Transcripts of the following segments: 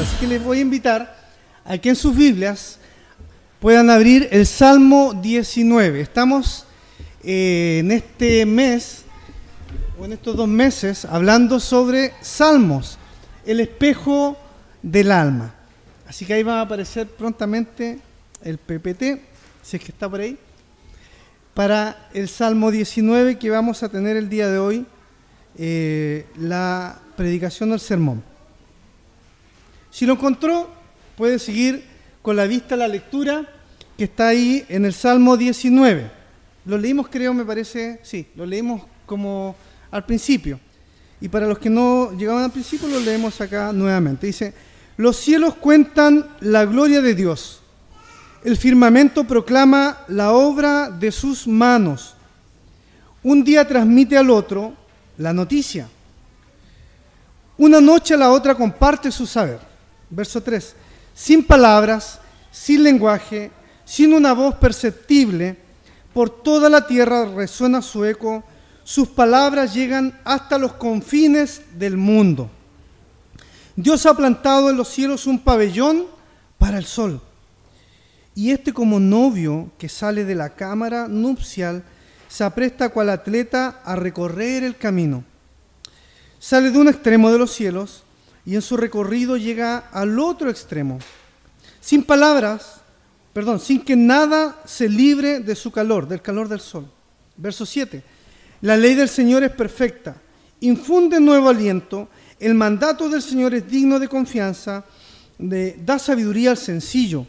Así que les voy a invitar a que en sus Biblias puedan abrir el Salmo 19. Estamos eh, en este mes, o en estos dos meses, hablando sobre salmos, el espejo del alma. Así que ahí va a aparecer prontamente el PPT, si es que está por ahí, para el Salmo 19 que vamos a tener el día de hoy, eh, la predicación del sermón. Si lo encontró, puede seguir con la vista la lectura que está ahí en el Salmo 19. Lo leímos, creo, me parece, sí, lo leímos como al principio. Y para los que no llegaban al principio, lo leemos acá nuevamente. Dice, los cielos cuentan la gloria de Dios. El firmamento proclama la obra de sus manos. Un día transmite al otro la noticia. Una noche a la otra comparte su saber. Verso 3. Sin palabras, sin lenguaje, sin una voz perceptible, por toda la tierra resuena su eco, sus palabras llegan hasta los confines del mundo. Dios ha plantado en los cielos un pabellón para el sol. Y este como novio que sale de la cámara nupcial se apresta cual atleta a recorrer el camino. Sale de un extremo de los cielos y en su recorrido llega al otro extremo, sin palabras, perdón, sin que nada se libre de su calor, del calor del sol. Verso 7. La ley del Señor es perfecta, infunde nuevo aliento, el mandato del Señor es digno de confianza, da sabiduría al sencillo.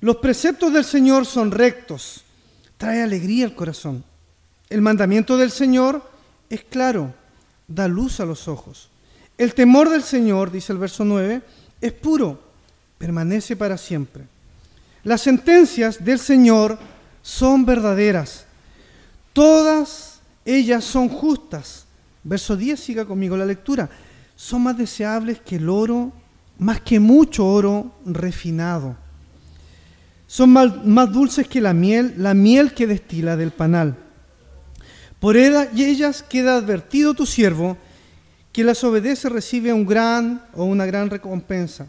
Los preceptos del Señor son rectos, trae alegría al corazón. El mandamiento del Señor es claro, da luz a los ojos. El temor del Señor, dice el verso 9, es puro, permanece para siempre. Las sentencias del Señor son verdaderas, todas ellas son justas. Verso 10, siga conmigo la lectura. Son más deseables que el oro, más que mucho oro refinado. Son más, más dulces que la miel, la miel que destila del panal. Por ellas queda advertido tu siervo, quien las obedece recibe un gran o una gran recompensa.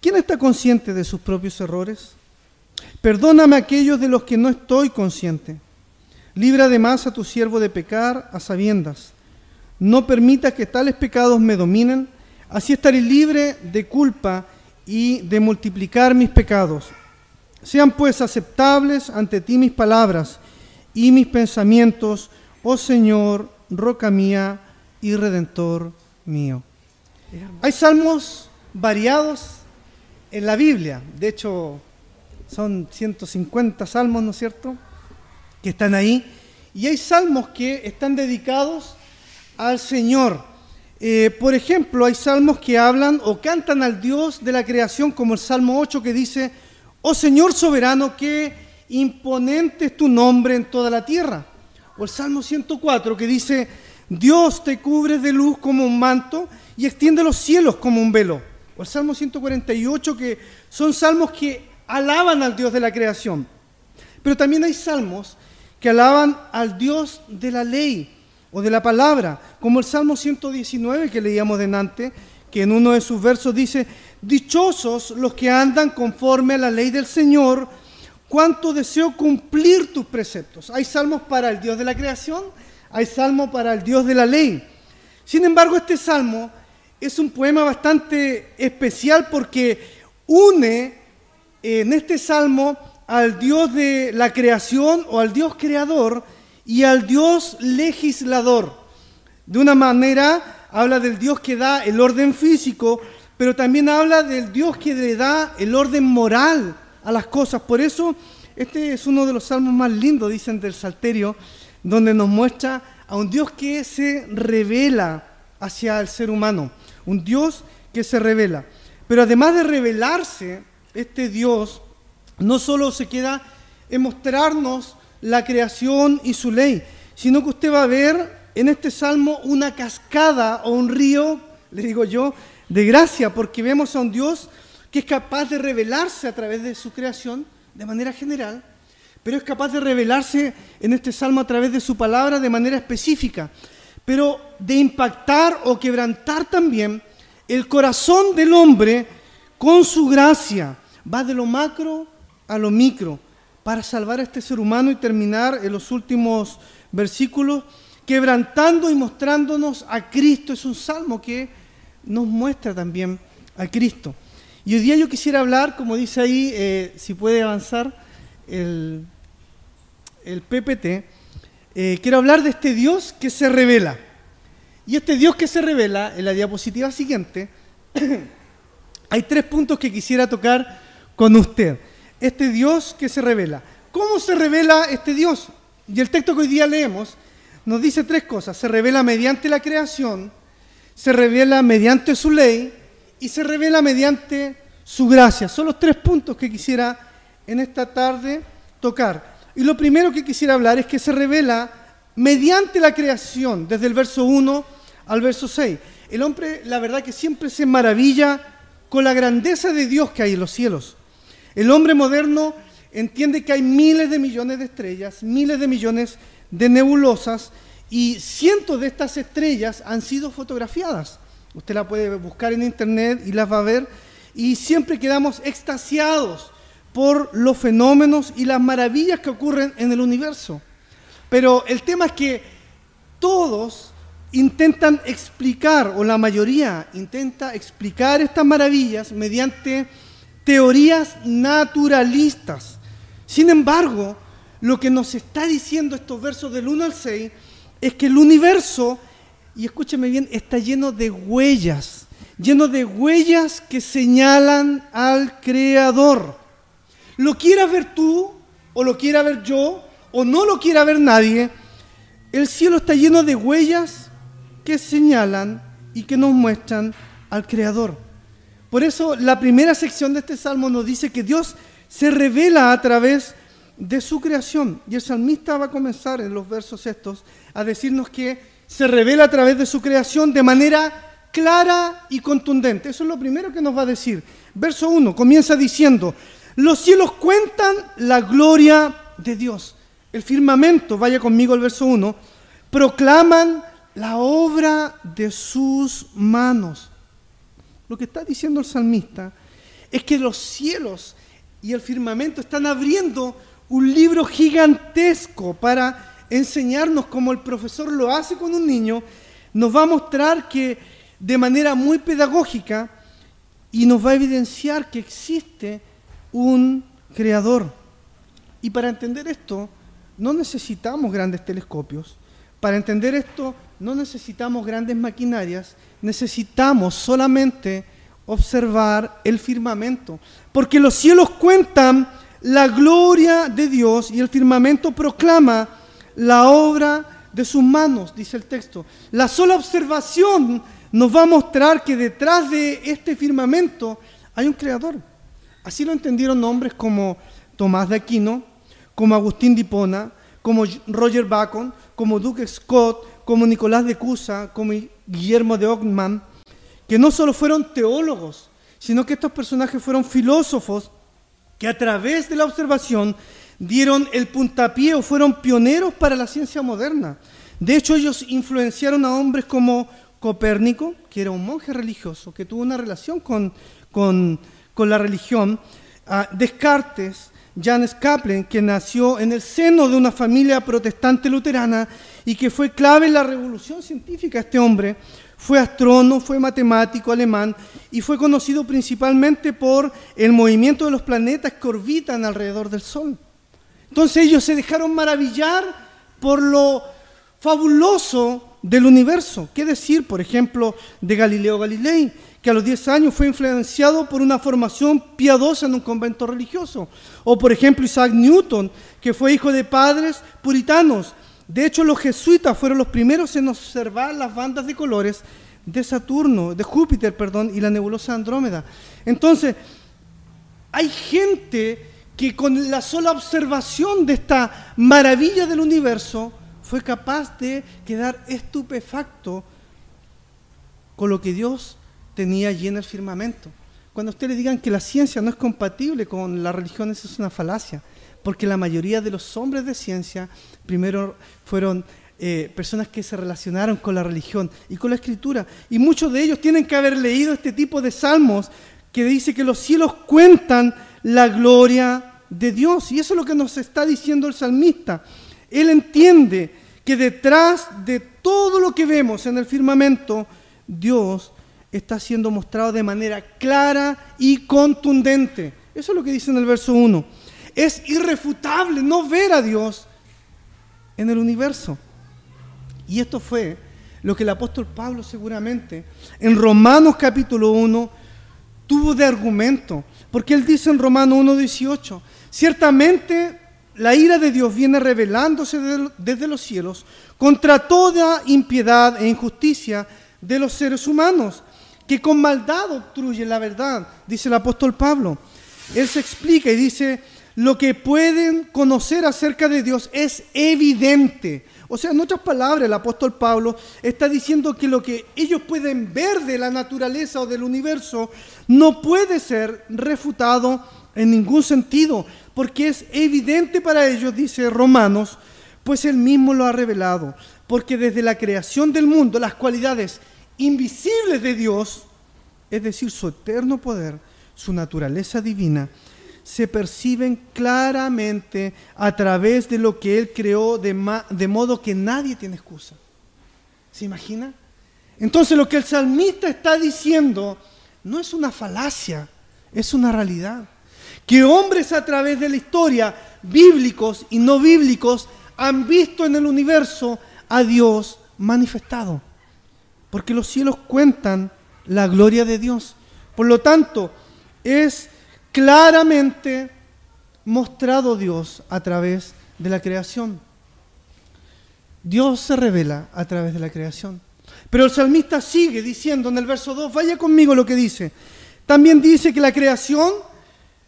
¿Quién está consciente de sus propios errores? Perdóname aquellos de los que no estoy consciente. Libra además a tu siervo de pecar a sabiendas. No permita que tales pecados me dominen, así estaré libre de culpa y de multiplicar mis pecados. Sean pues aceptables ante ti mis palabras y mis pensamientos, oh Señor, roca mía y redentor mío. Hay salmos variados en la Biblia, de hecho son 150 salmos, ¿no es cierto?, que están ahí, y hay salmos que están dedicados al Señor. Eh, por ejemplo, hay salmos que hablan o cantan al Dios de la creación, como el Salmo 8 que dice, oh Señor soberano, qué imponente es tu nombre en toda la tierra. O el Salmo 104 que dice, Dios te cubre de luz como un manto y extiende los cielos como un velo. O el Salmo 148, que son salmos que alaban al Dios de la creación. Pero también hay salmos que alaban al Dios de la ley o de la palabra, como el Salmo 119 que leíamos delante, que en uno de sus versos dice, dichosos los que andan conforme a la ley del Señor, cuánto deseo cumplir tus preceptos. Hay salmos para el Dios de la creación hay salmo para el Dios de la ley. Sin embargo, este salmo es un poema bastante especial porque une en este salmo al Dios de la creación o al Dios creador y al Dios legislador. De una manera habla del Dios que da el orden físico, pero también habla del Dios que le da el orden moral a las cosas. Por eso este es uno de los salmos más lindos, dicen del Salterio, donde nos muestra a un Dios que se revela hacia el ser humano, un Dios que se revela. Pero además de revelarse, este Dios no solo se queda en mostrarnos la creación y su ley, sino que usted va a ver en este salmo una cascada o un río, le digo yo, de gracia, porque vemos a un Dios que es capaz de revelarse a través de su creación de manera general, pero es capaz de revelarse en este salmo a través de su palabra de manera específica, pero de impactar o quebrantar también el corazón del hombre con su gracia va de lo macro a lo micro para salvar a este ser humano y terminar en los últimos versículos quebrantando y mostrándonos a Cristo. Es un salmo que nos muestra también a Cristo. Y hoy día yo quisiera hablar, como dice ahí, eh, si puede avanzar el, el PPT, eh, quiero hablar de este Dios que se revela. Y este Dios que se revela, en la diapositiva siguiente, hay tres puntos que quisiera tocar con usted. Este Dios que se revela. ¿Cómo se revela este Dios? Y el texto que hoy día leemos nos dice tres cosas. Se revela mediante la creación, se revela mediante su ley y se revela mediante su gracia. Son los tres puntos que quisiera en esta tarde tocar. Y lo primero que quisiera hablar es que se revela mediante la creación, desde el verso 1 al verso 6. El hombre, la verdad que siempre se maravilla con la grandeza de Dios que hay en los cielos. El hombre moderno entiende que hay miles de millones de estrellas, miles de millones de nebulosas y cientos de estas estrellas han sido fotografiadas. Usted la puede buscar en internet y las va a ver y siempre quedamos extasiados por los fenómenos y las maravillas que ocurren en el universo. Pero el tema es que todos intentan explicar, o la mayoría intenta explicar estas maravillas mediante teorías naturalistas. Sin embargo, lo que nos está diciendo estos versos del 1 al 6 es que el universo, y escúcheme bien, está lleno de huellas, lleno de huellas que señalan al Creador. Lo quieras ver tú, o lo quiera ver yo, o no lo quiera ver nadie, el cielo está lleno de huellas que señalan y que nos muestran al Creador. Por eso la primera sección de este salmo nos dice que Dios se revela a través de su creación. Y el salmista va a comenzar en los versos estos a decirnos que se revela a través de su creación de manera clara y contundente. Eso es lo primero que nos va a decir. Verso 1 comienza diciendo, los cielos cuentan la gloria de Dios. El firmamento, vaya conmigo al verso 1, proclaman la obra de sus manos. Lo que está diciendo el salmista es que los cielos y el firmamento están abriendo un libro gigantesco para enseñarnos como el profesor lo hace con un niño, nos va a mostrar que de manera muy pedagógica y nos va a evidenciar que existe un creador. Y para entender esto, no necesitamos grandes telescopios. Para entender esto, no necesitamos grandes maquinarias, necesitamos solamente observar el firmamento, porque los cielos cuentan la gloria de Dios y el firmamento proclama la obra de sus manos, dice el texto. La sola observación nos va a mostrar que detrás de este firmamento hay un creador. Así lo entendieron hombres como Tomás de Aquino, como Agustín de Hipona, como Roger Bacon, como Duke Scott, como Nicolás de Cusa, como Guillermo de Ockman, que no solo fueron teólogos, sino que estos personajes fueron filósofos que a través de la observación dieron el puntapié o fueron pioneros para la ciencia moderna. De hecho, ellos influenciaron a hombres como Copérnico, que era un monje religioso, que tuvo una relación con, con, con la religión, Descartes, Janes Kaplan, que nació en el seno de una familia protestante luterana y que fue clave en la revolución científica. Este hombre fue astrónomo, fue matemático alemán y fue conocido principalmente por el movimiento de los planetas que orbitan alrededor del Sol. Entonces ellos se dejaron maravillar por lo fabuloso del universo. ¿Qué decir, por ejemplo, de Galileo Galilei? Que a los 10 años fue influenciado por una formación piadosa en un convento religioso. O por ejemplo Isaac Newton, que fue hijo de padres puritanos. De hecho, los jesuitas fueron los primeros en observar las bandas de colores de Saturno, de Júpiter, perdón, y la nebulosa Andrómeda. Entonces, hay gente que con la sola observación de esta maravilla del universo fue capaz de quedar estupefacto con lo que Dios tenía allí en el firmamento. Cuando usted le digan que la ciencia no es compatible con la religión, eso es una falacia, porque la mayoría de los hombres de ciencia primero fueron eh, personas que se relacionaron con la religión y con la escritura. Y muchos de ellos tienen que haber leído este tipo de salmos que dice que los cielos cuentan la gloria de Dios. Y eso es lo que nos está diciendo el salmista. Él entiende que detrás de todo lo que vemos en el firmamento, Dios está siendo mostrado de manera clara y contundente. Eso es lo que dice en el verso 1. Es irrefutable no ver a Dios en el universo. Y esto fue lo que el apóstol Pablo seguramente en Romanos capítulo 1 tuvo de argumento. Porque él dice en Romanos 1.18, ciertamente la ira de Dios viene revelándose desde los cielos contra toda impiedad e injusticia de los seres humanos, que con maldad obstruye la verdad, dice el apóstol Pablo. Él se explica y dice, lo que pueden conocer acerca de Dios es evidente. O sea, en otras palabras, el apóstol Pablo está diciendo que lo que ellos pueden ver de la naturaleza o del universo no puede ser refutado en ningún sentido, porque es evidente para ellos, dice Romanos, pues él mismo lo ha revelado, porque desde la creación del mundo las cualidades invisibles de Dios, es decir, su eterno poder, su naturaleza divina, se perciben claramente a través de lo que Él creó, de, de modo que nadie tiene excusa. ¿Se imagina? Entonces lo que el salmista está diciendo no es una falacia, es una realidad. Que hombres a través de la historia, bíblicos y no bíblicos, han visto en el universo a Dios manifestado. Porque los cielos cuentan la gloria de Dios. Por lo tanto, es claramente mostrado Dios a través de la creación. Dios se revela a través de la creación. Pero el salmista sigue diciendo en el verso 2, vaya conmigo lo que dice. También dice que la creación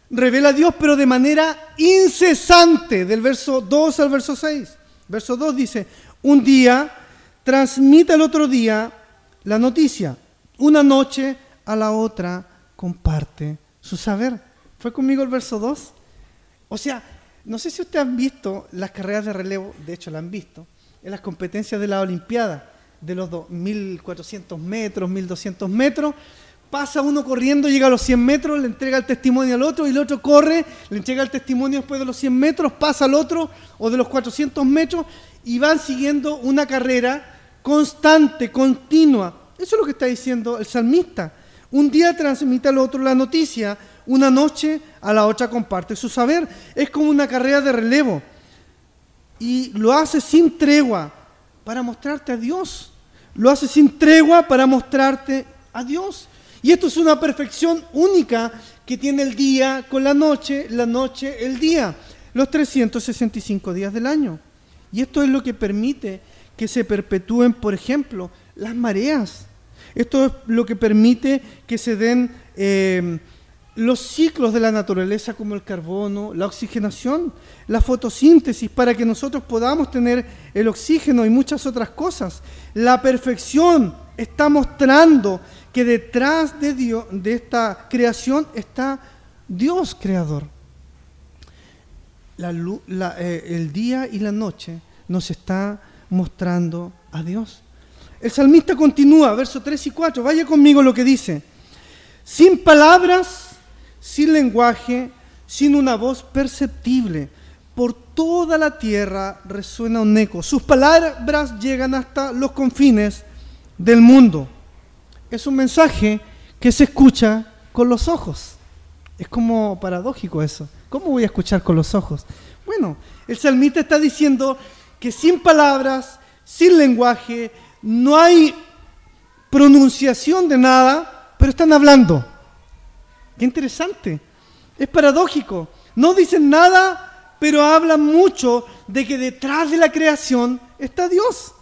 revela a Dios, pero de manera incesante, del verso 2 al verso 6. Verso 2 dice, un día transmite al otro día la noticia, una noche a la otra comparte su saber. ¿Fue conmigo el verso 2? O sea, no sé si ustedes han visto las carreras de relevo, de hecho la han visto, en las competencias de la Olimpiada, de los 1.400 metros, 1.200 metros, pasa uno corriendo, llega a los 100 metros, le entrega el testimonio al otro y el otro corre, le entrega el testimonio después de los 100 metros, pasa al otro o de los 400 metros y van siguiendo una carrera constante, continua. Eso es lo que está diciendo el salmista. Un día transmite al otro la noticia, una noche a la otra comparte su saber. Es como una carrera de relevo. Y lo hace sin tregua para mostrarte a Dios. Lo hace sin tregua para mostrarte a Dios. Y esto es una perfección única que tiene el día con la noche, la noche el día, los 365 días del año. Y esto es lo que permite que se perpetúen, por ejemplo, las mareas. Esto es lo que permite que se den eh, los ciclos de la naturaleza como el carbono, la oxigenación, la fotosíntesis, para que nosotros podamos tener el oxígeno y muchas otras cosas. La perfección está mostrando que detrás de, Dios, de esta creación está Dios creador. Eh, el día y la noche nos está mostrando a Dios. El salmista continúa, versos 3 y 4, vaya conmigo lo que dice. Sin palabras, sin lenguaje, sin una voz perceptible, por toda la tierra resuena un eco. Sus palabras llegan hasta los confines del mundo es un mensaje que se escucha con los ojos. Es como paradójico eso. ¿Cómo voy a escuchar con los ojos? Bueno, el salmista está diciendo que sin palabras, sin lenguaje, no hay pronunciación de nada, pero están hablando. Qué interesante. Es paradójico. No dicen nada, pero hablan mucho de que detrás de la creación está Dios.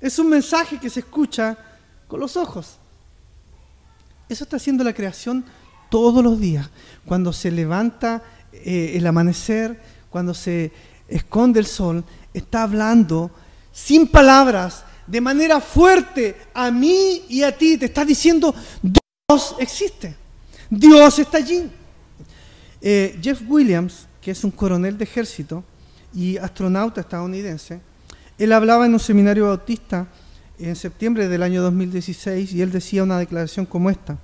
Es un mensaje que se escucha con los ojos. Eso está haciendo la creación todos los días. Cuando se levanta eh, el amanecer, cuando se esconde el sol, está hablando sin palabras, de manera fuerte a mí y a ti. Te está diciendo, Dios existe. Dios está allí. Eh, Jeff Williams, que es un coronel de ejército y astronauta estadounidense, Él hablaba en un seminario bautista en septiembre del año 2016 y él decía una declaración como esta.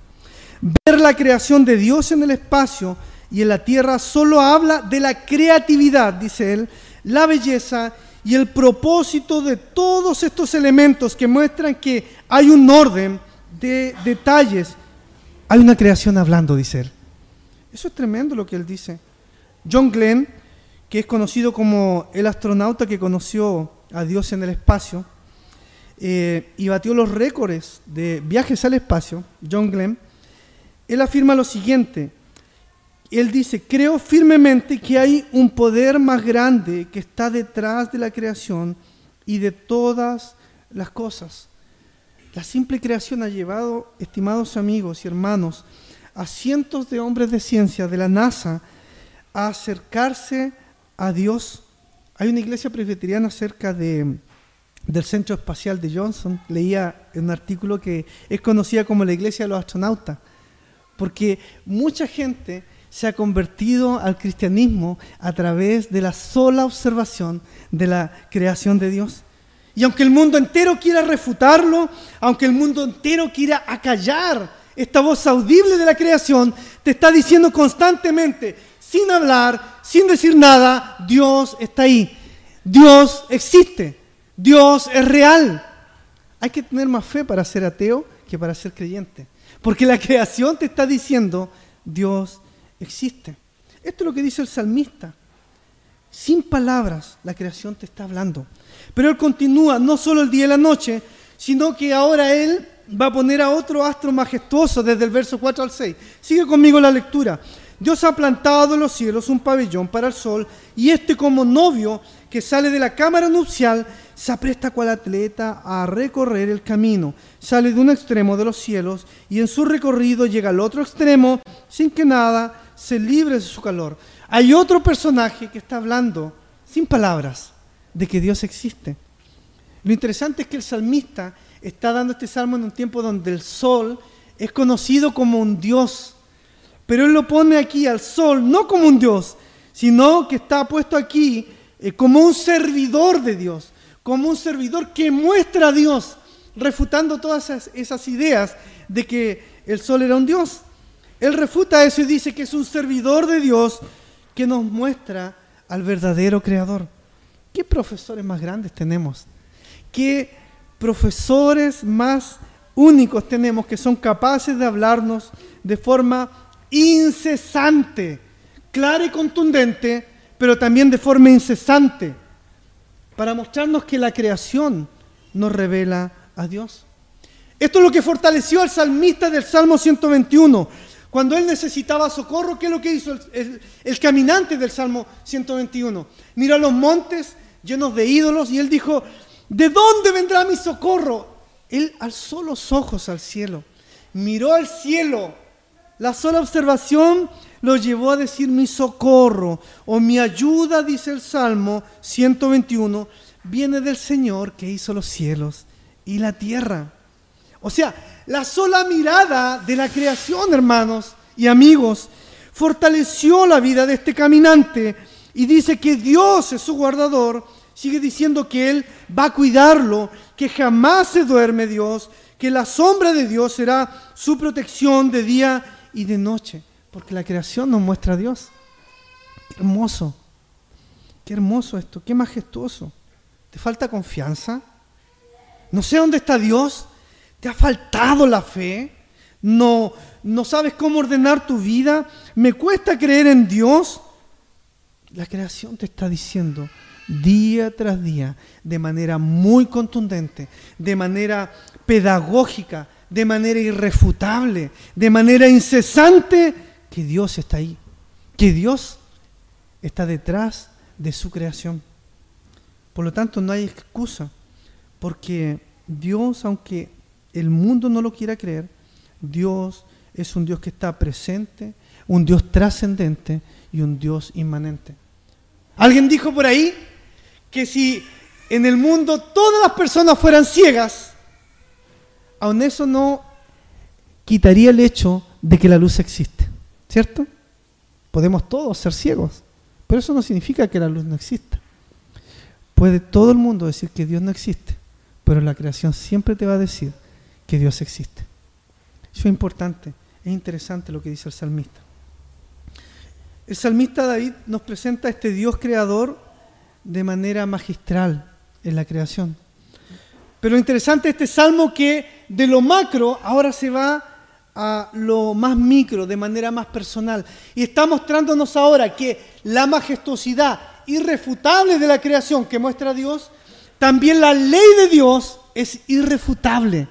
Ver la creación de Dios en el espacio y en la tierra solo habla de la creatividad, dice él, la belleza y el propósito de todos estos elementos que muestran que hay un orden de detalles. Hay una creación hablando, dice él. Eso es tremendo lo que él dice. John Glenn, que es conocido como el astronauta que conoció a Dios en el espacio eh, y batió los récords de viajes al espacio, John Glenn, él afirma lo siguiente. Él dice, creo firmemente que hay un poder más grande que está detrás de la creación y de todas las cosas. La simple creación ha llevado, estimados amigos y hermanos, a cientos de hombres de ciencia de la NASA a acercarse a Dios. Hay una iglesia presbiteriana cerca de, del Centro Espacial de Johnson. Leía un artículo que es conocida como la iglesia de los astronautas, porque mucha gente se ha convertido al cristianismo a través de la sola observación de la creación de Dios. Y aunque el mundo entero quiera refutarlo, aunque el mundo entero quiera acallar esta voz audible de la creación, te está diciendo constantemente, sin hablar, sin decir nada, Dios está ahí. Dios existe. Dios es real. Hay que tener más fe para ser ateo que para ser creyente. Porque la creación te está diciendo, Dios existe. Esto es lo que dice el salmista. Sin palabras, la creación te está hablando. Pero él continúa, no solo el día y la noche, sino que ahora él va a poner a otro astro majestuoso desde el verso 4 al 6. Sigue conmigo la lectura. Dios ha plantado en los cielos un pabellón para el sol y este como novio que sale de la cámara nupcial se apresta cual atleta a recorrer el camino. Sale de un extremo de los cielos y en su recorrido llega al otro extremo sin que nada se libre de su calor. Hay otro personaje que está hablando sin palabras de que Dios existe. Lo interesante es que el salmista está dando este salmo en un tiempo donde el sol es conocido como un Dios, pero él lo pone aquí al sol no como un Dios, sino que está puesto aquí eh, como un servidor de Dios, como un servidor que muestra a Dios, refutando todas esas, esas ideas de que el sol era un Dios. Él refuta eso y dice que es un servidor de Dios que nos muestra al verdadero creador. ¿Qué profesores más grandes tenemos? ¿Qué profesores más únicos tenemos que son capaces de hablarnos de forma incesante, clara y contundente, pero también de forma incesante, para mostrarnos que la creación nos revela a Dios. Esto es lo que fortaleció al salmista del Salmo 121. Cuando él necesitaba socorro, ¿qué es lo que hizo el, caminante del Salmo 121? Miró a los montes llenos de ídolos y él dijo, ¿De dónde vendrá mi socorro? Él alzó los ojos al cielo, miró al cielo. La sola observación lo llevó a decir mi socorro o mi ayuda, dice el Salmo 121, viene del Señor que hizo los cielos y la tierra. O sea, la sola mirada de la creación, hermanos y amigos, fortaleció la vida de este caminante y dice que Dios es su guardador Sigue diciendo que Él va a cuidarlo, que jamás se duerme Dios, que la sombra de Dios será su protección de día y de noche, porque la creación nos muestra a Dios. Qué hermoso, qué hermoso esto, qué majestuoso. ¿Te falta confianza? No sé dónde está Dios. ¿Te ha faltado la fe? ¿No, no sabes cómo ordenar tu vida? ¿Me cuesta creer en Dios? La creación te está diciendo, día tras día, de manera muy contundente, de manera pedagógica, de manera irrefutable, de manera incesante, que Dios está ahí, que Dios está detrás de su creación. Por lo tanto, no hay excusa, porque Dios, aunque el mundo no lo quiera creer, Dios es un Dios que está presente, un Dios trascendente y un Dios inmanente. Alguien dijo por ahí que si en el mundo todas las personas fueran ciegas, aún eso no quitaría el hecho de que la luz existe, ¿cierto? Podemos todos ser ciegos, pero eso no significa que la luz no exista. Puede todo el mundo decir que Dios no existe, pero la creación siempre te va a decir que Dios existe. Eso es importante, es interesante lo que dice el salmista. El salmista David nos presenta a este Dios creador de manera magistral en la creación. Pero interesante este salmo que de lo macro ahora se va a lo más micro, de manera más personal. Y está mostrándonos ahora que la majestuosidad irrefutable de la creación que muestra Dios, también la ley de Dios es irrefutable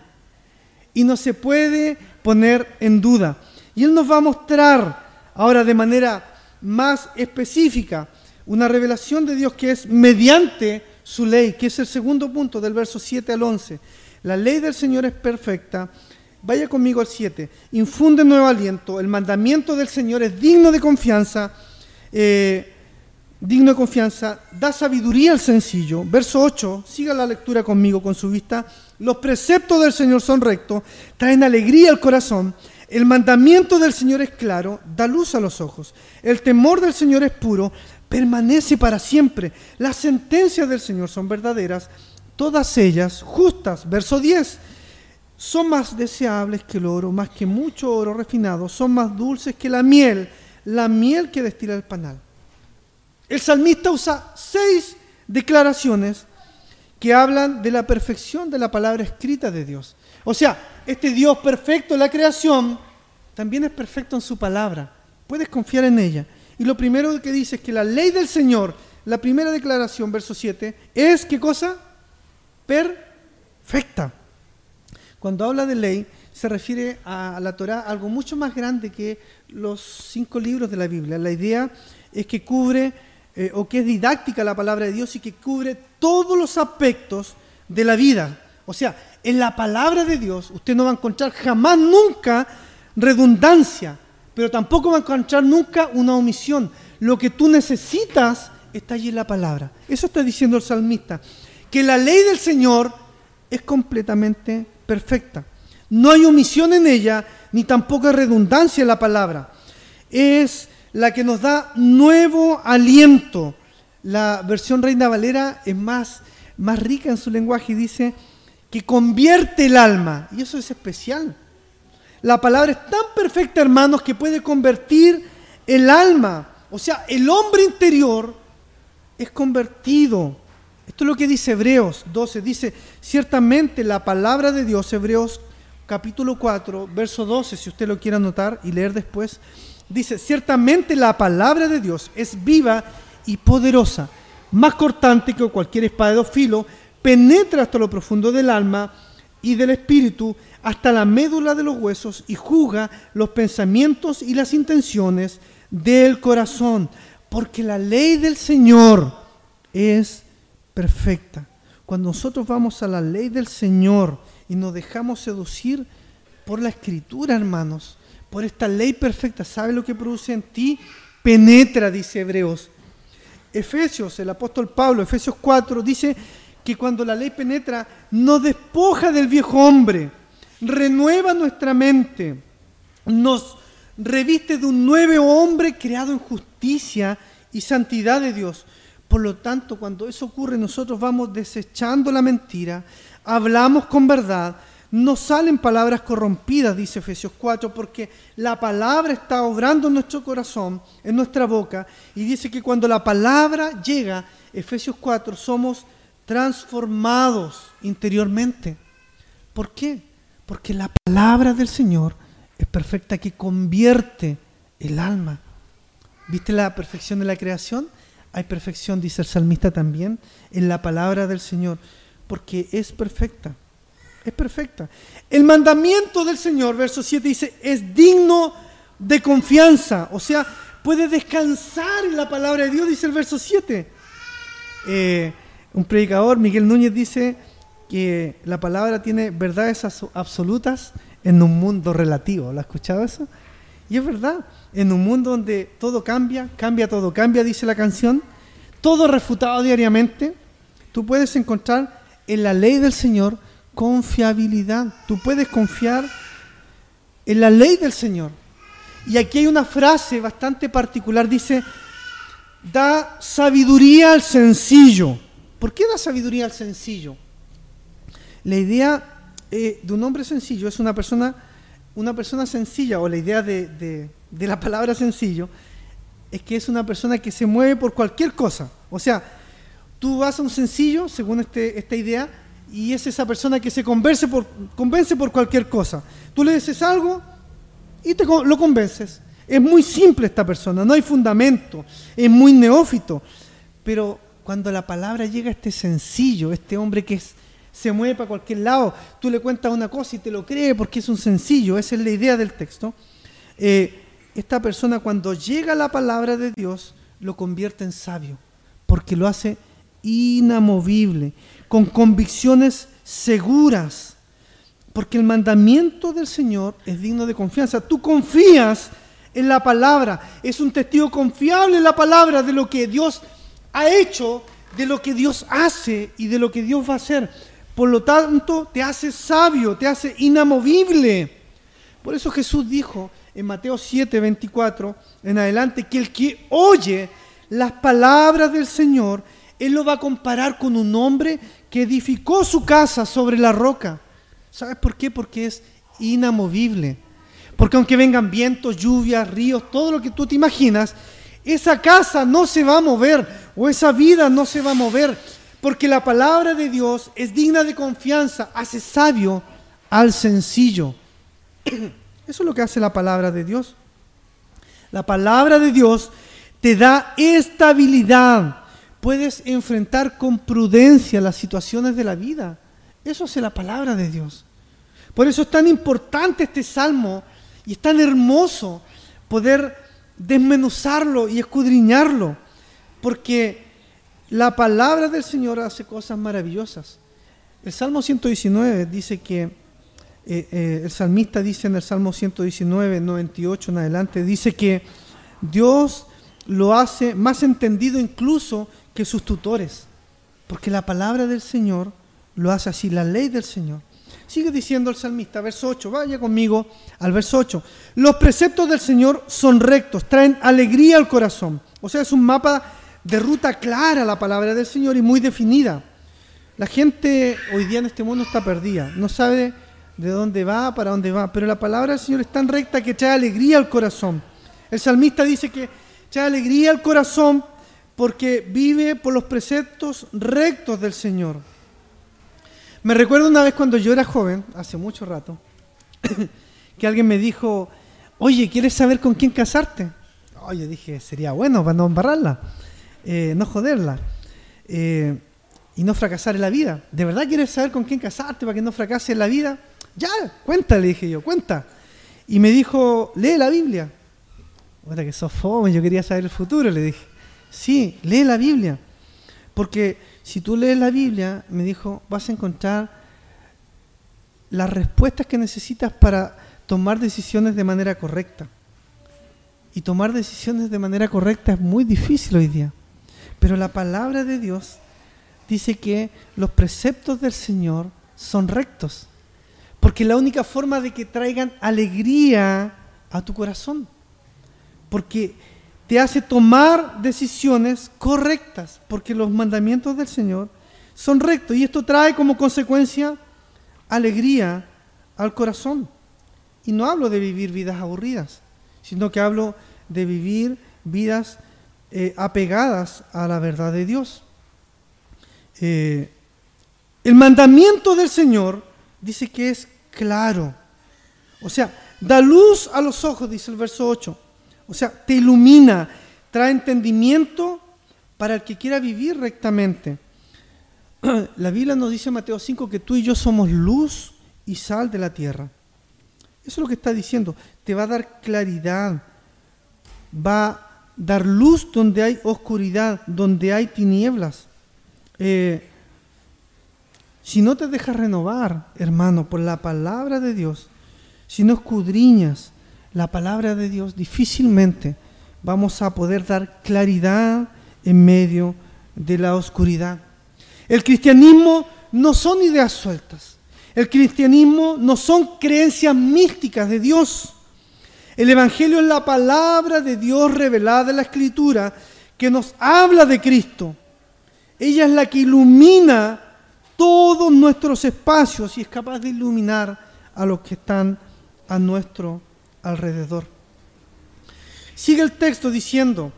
y no se puede poner en duda. Y Él nos va a mostrar ahora de manera más específica una revelación de Dios que es mediante su ley, que es el segundo punto del verso 7 al 11. La ley del Señor es perfecta Vaya conmigo al 7. Infunde nuevo aliento. El mandamiento del Señor es digno de confianza. Eh, digno de confianza. Da sabiduría al sencillo. Verso 8. Siga la lectura conmigo con su vista. Los preceptos del Señor son rectos. Traen alegría al corazón. El mandamiento del Señor es claro. Da luz a los ojos. El temor del Señor es puro. Permanece para siempre. Las sentencias del Señor son verdaderas. Todas ellas justas. Verso 10 son más deseables que el oro, más que mucho oro refinado, son más dulces que la miel, la miel que destila el panal. El salmista usa seis declaraciones que hablan de la perfección de la palabra escrita de Dios. O sea, este Dios perfecto en la creación también es perfecto en su palabra. Puedes confiar en ella. Y lo primero que dice es que la ley del Señor, la primera declaración, verso 7, es ¿qué cosa? Perfecta. Cuando habla de ley, se refiere a la Torah algo mucho más grande que los cinco libros de la Biblia. La idea es que cubre, eh, o que es didáctica la palabra de Dios y que cubre todos los aspectos de la vida. O sea, en la palabra de Dios usted no va a encontrar jamás, nunca redundancia, pero tampoco va a encontrar nunca una omisión. Lo que tú necesitas está allí en la palabra. Eso está diciendo el salmista. Que la ley del Señor es completamente perfecta. No hay omisión en ella, ni tampoco redundancia en la palabra. Es la que nos da nuevo aliento. La versión Reina Valera es más, más rica en su lenguaje y dice que convierte el alma. Y eso es especial. La palabra es tan perfecta, hermanos, que puede convertir el alma. O sea, el hombre interior es convertido esto es lo que dice Hebreos 12. Dice, ciertamente la palabra de Dios, Hebreos capítulo 4, verso 12, si usted lo quiere anotar y leer después, dice, ciertamente la palabra de Dios es viva y poderosa, más cortante que cualquier espada de dos filos, penetra hasta lo profundo del alma y del espíritu, hasta la médula de los huesos y juzga los pensamientos y las intenciones del corazón, porque la ley del Señor es perfecta. Cuando nosotros vamos a la ley del Señor y nos dejamos seducir por la escritura, hermanos, por esta ley perfecta, ¿sabe lo que produce en ti? Penetra, dice Hebreos. Efesios, el apóstol Pablo, Efesios 4, dice que cuando la ley penetra, nos despoja del viejo hombre, renueva nuestra mente, nos reviste de un nuevo hombre creado en justicia y santidad de Dios. Por lo tanto, cuando eso ocurre, nosotros vamos desechando la mentira, hablamos con verdad, no salen palabras corrompidas, dice Efesios 4, porque la palabra está obrando en nuestro corazón, en nuestra boca, y dice que cuando la palabra llega, Efesios 4, somos transformados interiormente. ¿Por qué? Porque la palabra del Señor es perfecta que convierte el alma. ¿Viste la perfección de la creación? Hay perfección, dice el salmista también, en la palabra del Señor, porque es perfecta. Es perfecta. El mandamiento del Señor, verso 7 dice, es digno de confianza. O sea, puede descansar en la palabra de Dios, dice el verso 7. Eh, un predicador, Miguel Núñez, dice que la palabra tiene verdades absolutas en un mundo relativo. ¿Lo ha escuchado eso? Y es verdad en un mundo donde todo cambia, cambia todo, cambia, dice la canción, todo refutado diariamente, tú puedes encontrar en la ley del Señor confiabilidad. Tú puedes confiar en la ley del Señor. Y aquí hay una frase bastante particular, dice, da sabiduría al sencillo. ¿Por qué da sabiduría al sencillo? La idea eh, de un hombre sencillo es una persona, una persona sencilla, o la idea de, la palabra sencillo, es que es una persona que se mueve por cualquier cosa. O sea, tú vas a un sencillo, según este, esta idea, y es esa persona que se convence por, convence por cualquier cosa. Tú le dices algo y te, lo convences. Es muy simple esta persona, no hay fundamento, es muy neófito. Pero cuando la palabra llega a este sencillo, este hombre que se mueve para cualquier lado, tú le cuentas una cosa y te lo cree porque es un sencillo, esa es la idea del texto. Eh, esta persona cuando llega la palabra de Dios lo convierte en sabio, porque lo hace inamovible, con convicciones seguras, porque el mandamiento del Señor es digno de confianza. Tú confías en la palabra, es un testigo confiable en la palabra de lo que Dios ha hecho, de lo que Dios hace y de lo que Dios va a hacer. Por lo tanto, te hace sabio, te hace inamovible. Por eso Jesús dijo en Mateo 7, 24 en adelante que el que oye las palabras del Señor, Él lo va a comparar con un hombre que edificó su casa sobre la roca. ¿Sabes por qué? Porque es inamovible. Porque aunque vengan vientos, lluvias, ríos, todo lo que tú te imaginas, esa casa no se va a mover o esa vida no se va a mover. Porque la palabra de Dios es digna de confianza, hace sabio al sencillo. Eso es lo que hace la palabra de Dios. La palabra de Dios te da estabilidad. Puedes enfrentar con prudencia las situaciones de la vida. Eso hace la palabra de Dios. Por eso es tan importante este salmo y es tan hermoso poder desmenuzarlo y escudriñarlo. Porque la palabra del Señor hace cosas maravillosas. El Salmo 119 dice que eh, eh, el salmista dice en el Salmo 119, 98 en adelante, dice que Dios lo hace más entendido incluso sus tutores, porque la palabra del Señor lo hace así, la ley del Señor. Sigue diciendo el salmista, verso 8, vaya conmigo al verso 8. Los preceptos del Señor son rectos, traen alegría al corazón. O sea, es un mapa de ruta clara la palabra del Señor y muy definida. La gente hoy día en este mundo está perdida, no sabe de dónde va, para dónde va. Pero la palabra del Señor es tan recta que trae alegría al corazón. El salmista dice que trae alegría al corazón porque vive por los preceptos rectos del Señor. Me recuerdo una vez cuando yo era joven, hace mucho rato, que alguien me dijo, oye, ¿quieres saber con quién casarte? Oye, dije, sería bueno para no embarrarla, eh, no joderla. Eh, y no fracasar en la vida. ¿De verdad quieres saber con quién casarte para que no fracase en la vida? Ya, cuenta, le dije yo, cuenta. Y me dijo, lee la Biblia. Bueno, que sos fome, yo quería saber el futuro, le dije. Sí, lee la Biblia. Porque si tú lees la Biblia, me dijo, vas a encontrar las respuestas que necesitas para tomar decisiones de manera correcta. Y tomar decisiones de manera correcta es muy difícil hoy día. Pero la palabra de Dios dice que los preceptos del Señor son rectos. Porque la única forma de que traigan alegría a tu corazón. Porque te hace tomar decisiones correctas. Porque los mandamientos del Señor son rectos. Y esto trae como consecuencia alegría al corazón. Y no hablo de vivir vidas aburridas, sino que hablo de vivir vidas eh, apegadas a la verdad de Dios. Eh, el mandamiento del Señor dice que es claro. O sea, da luz a los ojos, dice el verso 8. O sea, te ilumina, trae entendimiento para el que quiera vivir rectamente. La Biblia nos dice en Mateo 5 que tú y yo somos luz y sal de la tierra. Eso es lo que está diciendo. Te va a dar claridad, va a dar luz donde hay oscuridad, donde hay tinieblas. Eh, si no te dejas renovar, hermano, por la palabra de Dios, si no escudriñas la palabra de Dios, difícilmente vamos a poder dar claridad en medio de la oscuridad. El cristianismo no son ideas sueltas. El cristianismo no son creencias místicas de Dios. El Evangelio es la palabra de Dios revelada en la Escritura que nos habla de Cristo Ella es la que ilumina todos nuestros espacios y es capaz de iluminar a los que están a nuestro alrededor. Sigue el texto diciendo,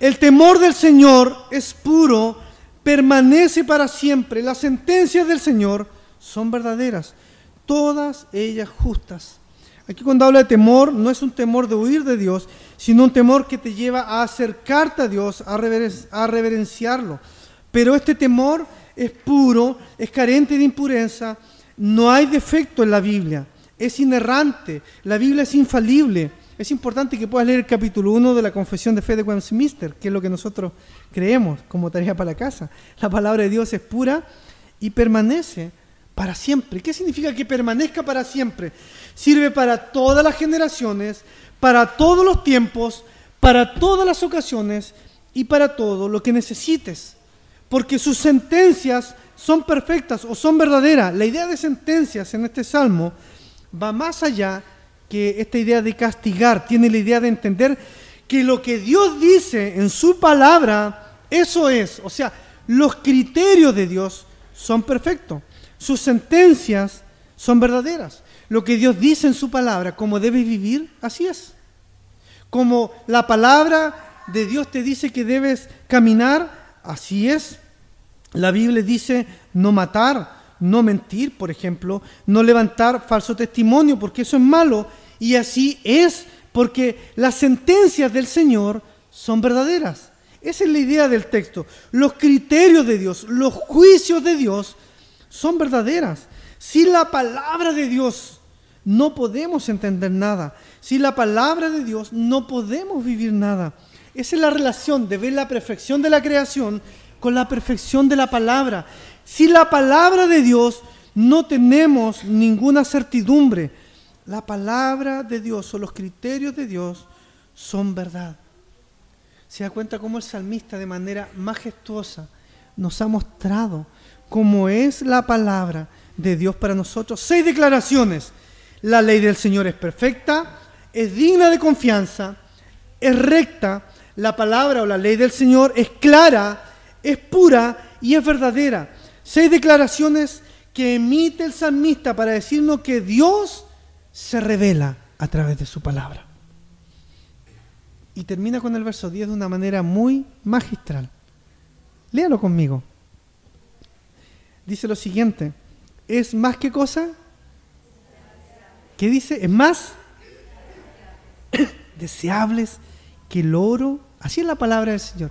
el temor del Señor es puro, permanece para siempre. Las sentencias del Señor son verdaderas, todas ellas justas. Aquí cuando habla de temor, no es un temor de huir de Dios, sino un temor que te lleva a acercarte a Dios, a, reverenciarlo. Pero este temor es puro, es carente de impureza, no hay defecto en la Biblia, es inerrante, la Biblia es infalible. Es importante que puedas leer el capítulo 1 de la Confesión de Fe de Westminster, que es lo que nosotros creemos como tarea para la casa. La palabra de Dios es pura y permanece para siempre. ¿Qué significa que permanezca para siempre? Sirve para todas las generaciones, para todos los tiempos, para todas las ocasiones y para todo lo que necesites. Porque sus sentencias son perfectas o son verdaderas. La idea de sentencias en este salmo va más allá que esta idea de castigar. Tiene la idea de entender que lo que Dios dice en su palabra, eso es. O sea, los criterios de Dios son perfectos. Sus sentencias son verdaderas. Lo que Dios dice en su palabra, como debes vivir, así es. Como la palabra de Dios te dice que debes caminar, así es. La Biblia dice no matar, no mentir, por ejemplo, no levantar falso testimonio, porque eso es malo. Y así es, porque las sentencias del Señor son verdaderas. Esa es la idea del texto. Los criterios de Dios, los juicios de Dios son verdaderas. Sin la palabra de Dios no podemos entender nada. Sin la palabra de Dios no podemos vivir nada. Esa es la relación de ver la perfección de la creación con la perfección de la palabra. Sin la palabra de Dios no tenemos ninguna certidumbre. La palabra de Dios o los criterios de Dios son verdad. Se da cuenta cómo el salmista de manera majestuosa nos ha mostrado como es la palabra de Dios para nosotros. Seis declaraciones. La ley del Señor es perfecta, es digna de confianza, es recta, la palabra o la ley del Señor es clara, es pura y es verdadera. Seis declaraciones que emite el salmista para decirnos que Dios se revela a través de su palabra. Y termina con el verso 10 de una manera muy magistral. Léalo conmigo dice lo siguiente, es más que cosa, ¿qué dice? Es más deseables que el oro, así es la palabra del Señor.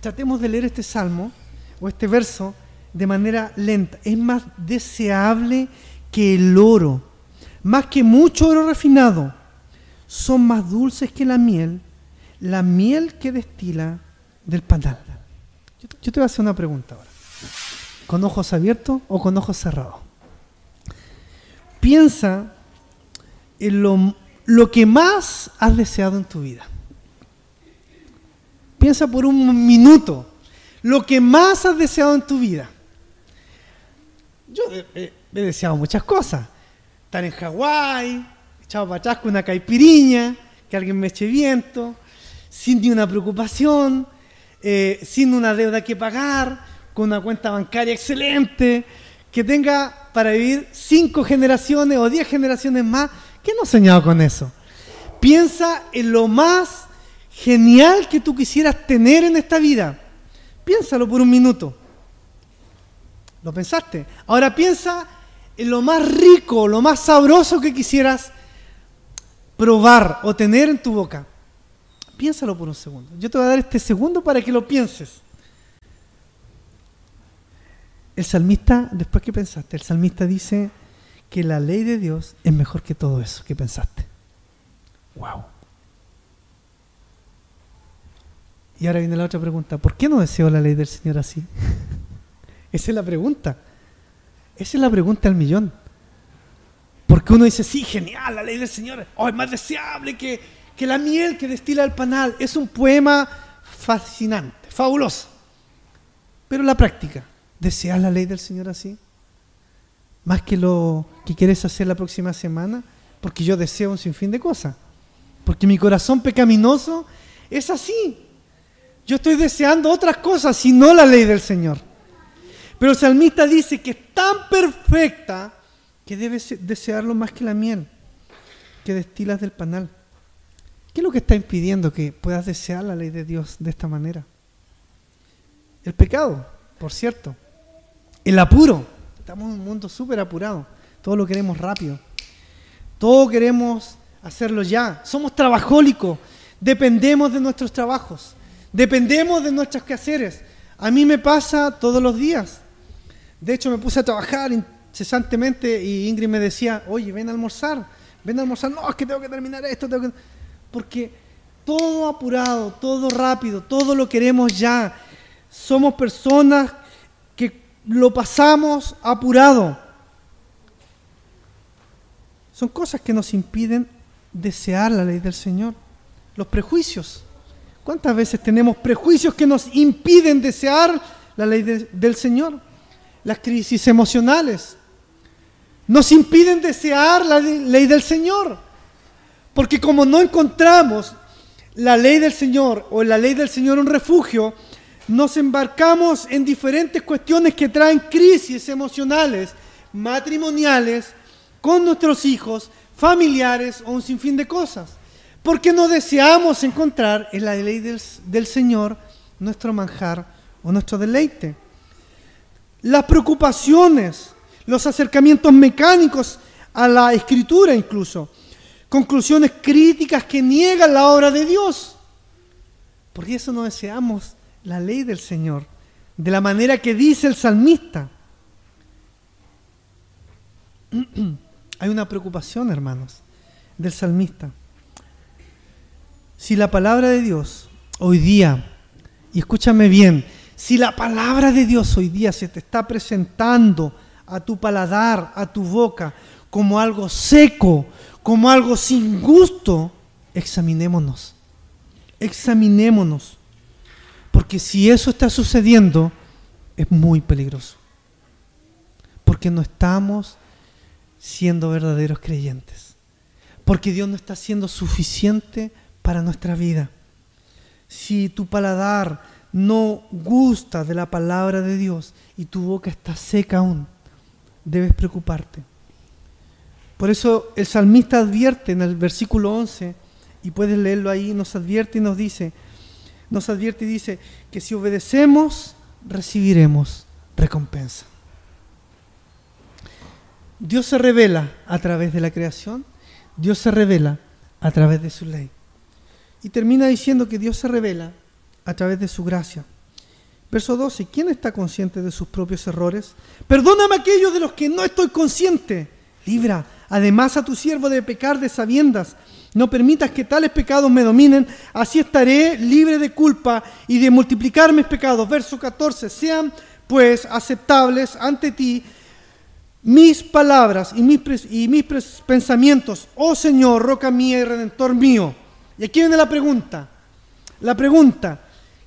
Tratemos de leer este salmo o este verso de manera lenta. Es más deseable que el oro, más que mucho oro refinado. Son más dulces que la miel, la miel que destila del panal. Yo te voy a hacer una pregunta ahora. ¿Con ojos abiertos o con ojos cerrados? Piensa en lo, que más has deseado en tu vida. Piensa por un minuto lo que más has deseado en tu vida. Yo he, deseado muchas cosas. Estar en Hawái, echado para atrás con una caipiriña, que alguien me eche viento, sin ni una preocupación, eh, sin una deuda que pagar, con una cuenta bancaria excelente, que tenga para vivir cinco generaciones o diez generaciones más. ¿Qué no has soñado con eso? Piensa en lo más genial que tú quisieras tener en esta vida. Piénsalo por un minuto. ¿Lo pensaste? Ahora piensa en lo más rico, lo más sabroso que quisieras probar o tener en tu boca. Piénsalo por un segundo. Yo te voy a dar este segundo para que lo pienses. El salmista, después que pensaste, el salmista dice que la ley de Dios es mejor que todo eso que pensaste. Wow. Y ahora viene la otra pregunta, ¿por qué no deseo la ley del Señor así? Esa es la pregunta. Esa es la pregunta al millón. Porque uno dice, sí, genial, la ley del Señor, oh, es más deseable que, que la miel que destila el panal. Es un poema fascinante, fabuloso. Pero la práctica, ¿Deseas la ley del Señor así? Más que lo que quieres hacer la próxima semana, porque yo deseo un sinfín de cosas. Porque mi corazón pecaminoso es así. Yo estoy deseando otras cosas y no la ley del Señor. Pero el salmista dice que es tan perfecta que debes desearlo más que la miel, que destilas del panal. ¿Qué es lo que está impidiendo que puedas desear la ley de Dios de esta manera? El pecado, por cierto. El apuro. Estamos en un mundo súper apurado. Todo lo queremos rápido. Todo queremos hacerlo ya. Somos trabajólicos. Dependemos de nuestros trabajos. Dependemos de nuestros quehaceres. A mí me pasa todos los días. De hecho, me puse a trabajar incesantemente y Ingrid me decía, oye, ven a almorzar. Ven a almorzar. No, es que tengo que terminar esto. Tengo que porque todo apurado, todo rápido, todo lo queremos ya. Somos personas que lo pasamos apurado. Son cosas que nos impiden desear la ley del Señor. Los prejuicios. ¿Cuántas veces tenemos prejuicios que nos impiden desear la ley del Señor? Las crisis emocionales nos impiden desear la ley del Señor. Porque como no encontramos la ley del Señor o la ley del Señor un refugio, nos embarcamos en diferentes cuestiones que traen crisis emocionales, matrimoniales, con nuestros hijos, familiares o un sinfín de cosas. Porque no deseamos encontrar en la ley del, del Señor nuestro manjar o nuestro deleite. Las preocupaciones, los acercamientos mecánicos a la escritura incluso, conclusiones críticas que niegan la obra de Dios. Por eso no deseamos la ley del Señor, de la manera que dice el salmista. Hay una preocupación, hermanos, del salmista. Si la palabra de Dios hoy día, y escúchame bien, si la palabra de Dios hoy día se te está presentando a tu paladar, a tu boca, como algo seco, como algo sin gusto, examinémonos. Examinémonos. Porque si eso está sucediendo, es muy peligroso. Porque no estamos siendo verdaderos creyentes. Porque Dios no está siendo suficiente para nuestra vida. Si tu paladar no gusta de la palabra de Dios y tu boca está seca aún, debes preocuparte. Por eso el salmista advierte en el versículo 11, y puedes leerlo ahí, nos advierte y nos dice, nos advierte y dice que si obedecemos, recibiremos recompensa. Dios se revela a través de la creación, Dios se revela a través de su ley. Y termina diciendo que Dios se revela a través de su gracia. Verso 12, ¿quién está consciente de sus propios errores? Perdóname aquellos de los que no estoy consciente. Libra además a tu siervo de pecar de sabiendas. No permitas que tales pecados me dominen, así estaré libre de culpa y de multiplicar mis pecados. Verso 14, sean pues aceptables ante ti mis palabras y mis, y mis pensamientos, oh Señor, roca mía y redentor mío. Y aquí viene la pregunta, la pregunta,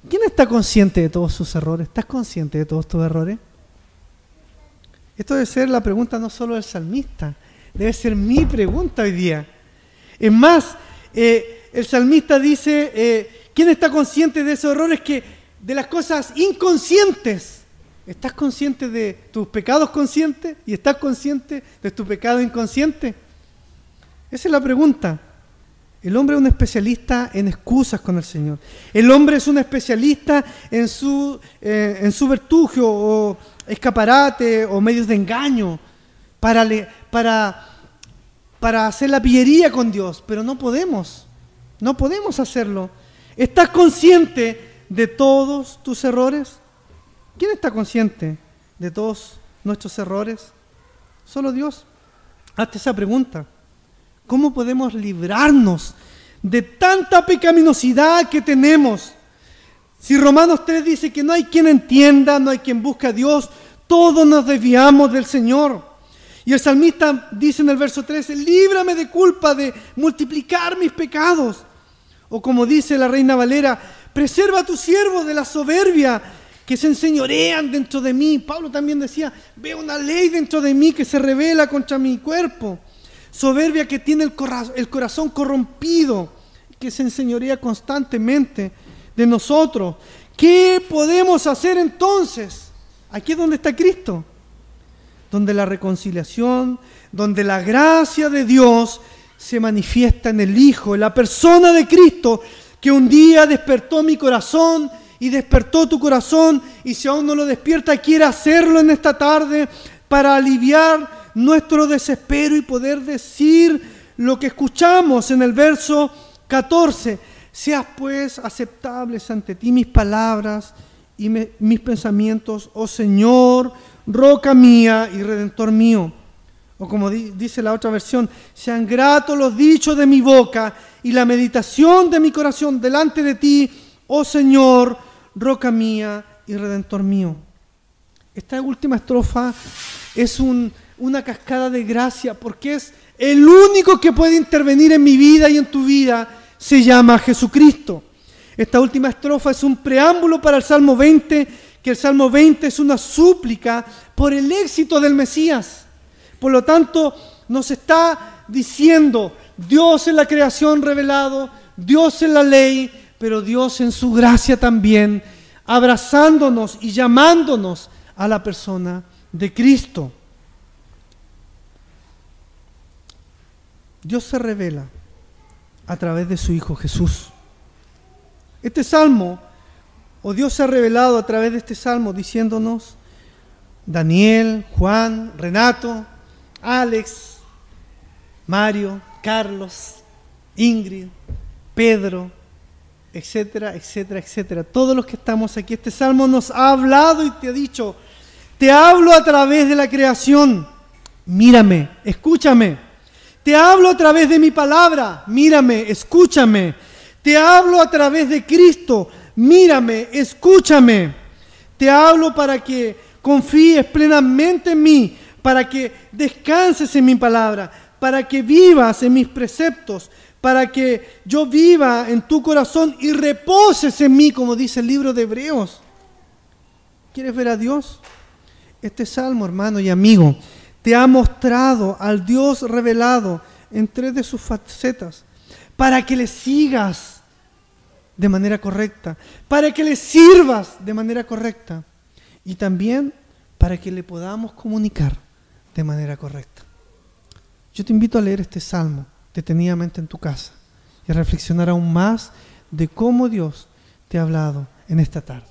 ¿quién está consciente de todos sus errores? ¿Estás consciente de todos tus errores? Esto debe ser la pregunta no solo del salmista, Debe ser mi pregunta hoy día. Es más, eh, el salmista dice, eh, ¿quién está consciente de esos errores que de las cosas inconscientes? ¿Estás consciente de tus pecados conscientes y estás consciente de tu pecado inconsciente? Esa es la pregunta. El hombre es un especialista en excusas con el Señor. El hombre es un especialista en su, eh, en su vertugio o escaparate o medios de engaño para, para, para hacer la pillería con Dios, pero no podemos, no podemos hacerlo. ¿Estás consciente de todos tus errores? ¿Quién está consciente de todos nuestros errores? Solo Dios. Hazte esa pregunta. ¿Cómo podemos librarnos de tanta pecaminosidad que tenemos? Si Romanos 3 dice que no hay quien entienda, no hay quien busque a Dios, todos nos desviamos del Señor. Y el salmista dice en el verso 13, líbrame de culpa de multiplicar mis pecados. O como dice la reina Valera, preserva a tu siervo de la soberbia que se enseñorean dentro de mí. Pablo también decía, veo una ley dentro de mí que se revela contra mi cuerpo. Soberbia que tiene el, corazón corrompido, que se enseñorea constantemente de nosotros. ¿Qué podemos hacer entonces? Aquí es donde está Cristo, donde la reconciliación, donde la gracia de Dios se manifiesta en el Hijo, en la persona de Cristo, que un día despertó mi corazón y despertó tu corazón, y si aún no lo despierta, quiere hacerlo en esta tarde para aliviar nuestro desespero y poder decir lo que escuchamos en el verso 14. Seas pues aceptables ante ti mis palabras y mis pensamientos, oh Señor, roca mía y redentor mío. O como dice la otra versión, sean gratos los dichos de mi boca y la meditación de mi corazón delante de ti, oh Señor, roca mía y redentor mío. Esta última estrofa es una cascada de gracia porque es el único que puede intervenir en mi vida y en tu vida. Se llama Jesucristo. Esta última estrofa es un preámbulo para el Salmo 20, que el Salmo 20 es una súplica por el éxito del Mesías. Por lo tanto, nos está diciendo, Dios en la creación revelado, Dios en la ley, pero Dios en su gracia también, abrazándonos y llamándonos a la persona de Cristo. Dios se revela a través de su Hijo Jesús. Este salmo, o Dios se ha revelado a través de este salmo diciéndonos, Daniel, Juan, Renato, Alex, Mario, Carlos, Ingrid, Pedro, etcétera, etcétera, etcétera. Todos los que estamos aquí, este salmo nos ha hablado y te ha dicho, te hablo a través de la creación, mírame, escúchame. Te hablo a través de mi palabra, mírame, escúchame. Te hablo a través de Cristo, mírame, escúchame. Te hablo para que confíes plenamente en mí, para que descanses en mi palabra, para que vivas en mis preceptos, para que yo viva en tu corazón y reposes en mí, como dice el libro de Hebreos. ¿Quieres ver a Dios? Este salmo, hermano y amigo, te ha mostrado al Dios revelado en tres de sus facetas, para que le sigas de manera correcta, para que le sirvas de manera correcta y también para que le podamos comunicar de manera correcta. Yo te invito a leer este salmo detenidamente en tu casa y a reflexionar aún más de cómo Dios te ha hablado en esta tarde.